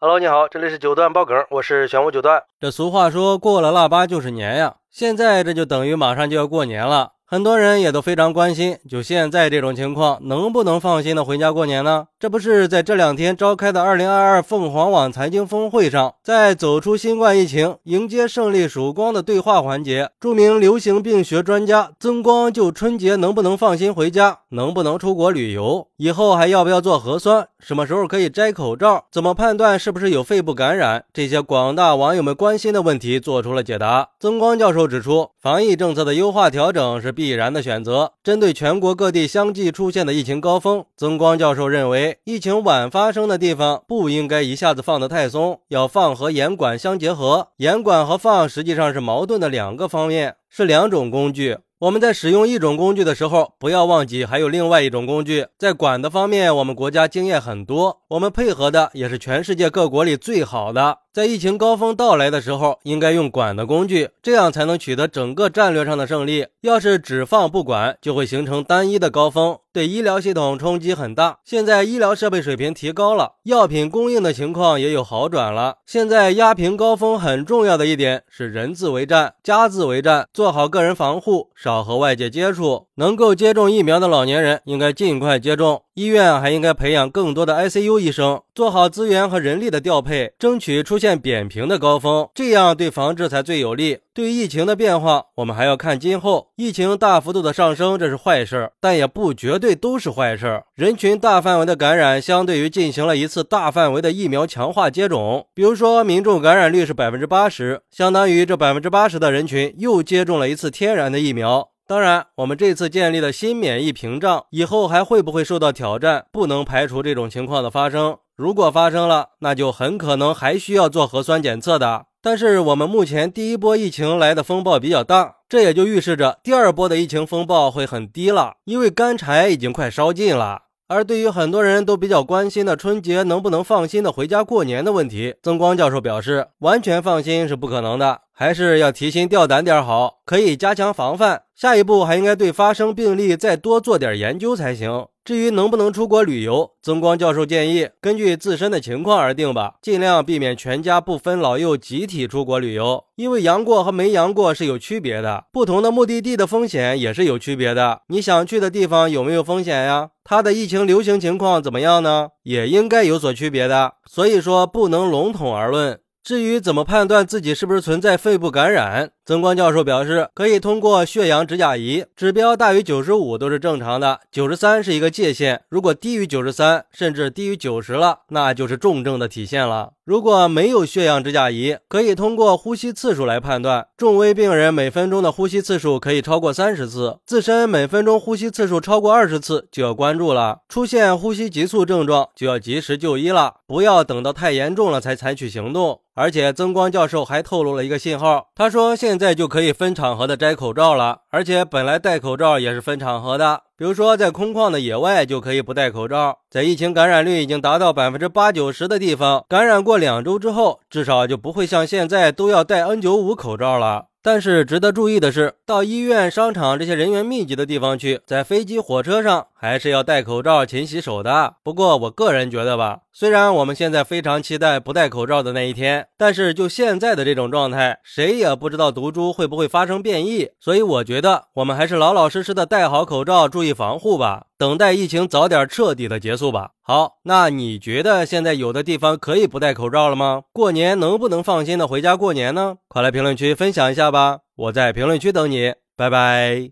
Hello，你好，这里是九段爆梗，我是玄武九段。这俗话说过了腊八就是年呀，现在这就等于马上就要过年了。很多人也都非常关心，就现在这种情况，能不能放心的回家过年呢？这不是在这两天召开的二零二二凤凰网财经峰会上，在走出新冠疫情、迎接胜利曙光的对话环节，著名流行病学专家曾光就春节能不能放心回家，能不能出国旅游，以后还要不要做核酸，什么时候可以摘口罩，怎么判断是不是有肺部感染，这些广大网友们关心的问题做出了解答。曾光教授指出，防疫政策的优化调整是。必然的选择。针对全国各地相继出现的疫情高峰，曾光教授认为，疫情晚发生的地方不应该一下子放得太松，要放和严管相结合。严管和放实际上是矛盾的两个方面，是两种工具。我们在使用一种工具的时候，不要忘记还有另外一种工具。在管的方面，我们国家经验很多，我们配合的也是全世界各国里最好的。在疫情高峰到来的时候，应该用管的工具，这样才能取得整个战略上的胜利。要是只放不管，就会形成单一的高峰，对医疗系统冲击很大。现在医疗设备水平提高了，药品供应的情况也有好转了。现在压平高峰很重要的一点是人自为战，家自为战，做好个人防护。少和外界接触，能够接种疫苗的老年人应该尽快接种。医院还应该培养更多的 ICU 医生，做好资源和人力的调配，争取出现扁平的高峰，这样对防治才最有利。对于疫情的变化，我们还要看今后。疫情大幅度的上升，这是坏事儿，但也不绝对都是坏事儿。人群大范围的感染，相对于进行了一次大范围的疫苗强化接种，比如说民众感染率是百分之八十，相当于这百分之八十的人群又接种了一次天然的疫苗。当然，我们这次建立的新免疫屏障以后还会不会受到挑战，不能排除这种情况的发生。如果发生了，那就很可能还需要做核酸检测的。但是我们目前第一波疫情来的风暴比较大，这也就预示着第二波的疫情风暴会很低了，因为干柴已经快烧尽了。而对于很多人都比较关心的春节能不能放心的回家过年的问题，曾光教授表示，完全放心是不可能的，还是要提心吊胆点好，可以加强防范。下一步还应该对发生病例再多做点研究才行。至于能不能出国旅游，曾光教授建议根据自身的情况而定吧，尽量避免全家不分老幼集体出国旅游，因为阳过和没阳过是有区别的，不同的目的地的风险也是有区别的。你想去的地方有没有风险呀？它的疫情流行情况怎么样呢？也应该有所区别的。所以说不能笼统而论。至于怎么判断自己是不是存在肺部感染？曾光教授表示，可以通过血氧指甲仪，指标大于九十五都是正常的，九十三是一个界限。如果低于九十三，甚至低于九十了，那就是重症的体现了。如果没有血氧指甲仪，可以通过呼吸次数来判断。重危病人每分钟的呼吸次数可以超过三十次，自身每分钟呼吸次数超过二十次就要关注了。出现呼吸急促症状就要及时就医了，不要等到太严重了才采取行动。而且曾光教授还透露了一个信号，他说现在就可以分场合的摘口罩了，而且本来戴口罩也是分场合的，比如说在空旷的野外就可以不戴口罩，在疫情感染率已经达到百分之八九十的地方，感染过两周之后，至少就不会像现在都要戴 N 九五口罩了。但是值得注意的是，到医院、商场这些人员密集的地方去，在飞机、火车上还是要戴口罩、勤洗手的。不过，我个人觉得吧，虽然我们现在非常期待不戴口罩的那一天，但是就现在的这种状态，谁也不知道毒株会不会发生变异，所以我觉得我们还是老老实实的戴好口罩，注意防护吧。等待疫情早点彻底的结束吧。好，那你觉得现在有的地方可以不戴口罩了吗？过年能不能放心的回家过年呢？快来评论区分享一下吧，我在评论区等你，拜拜。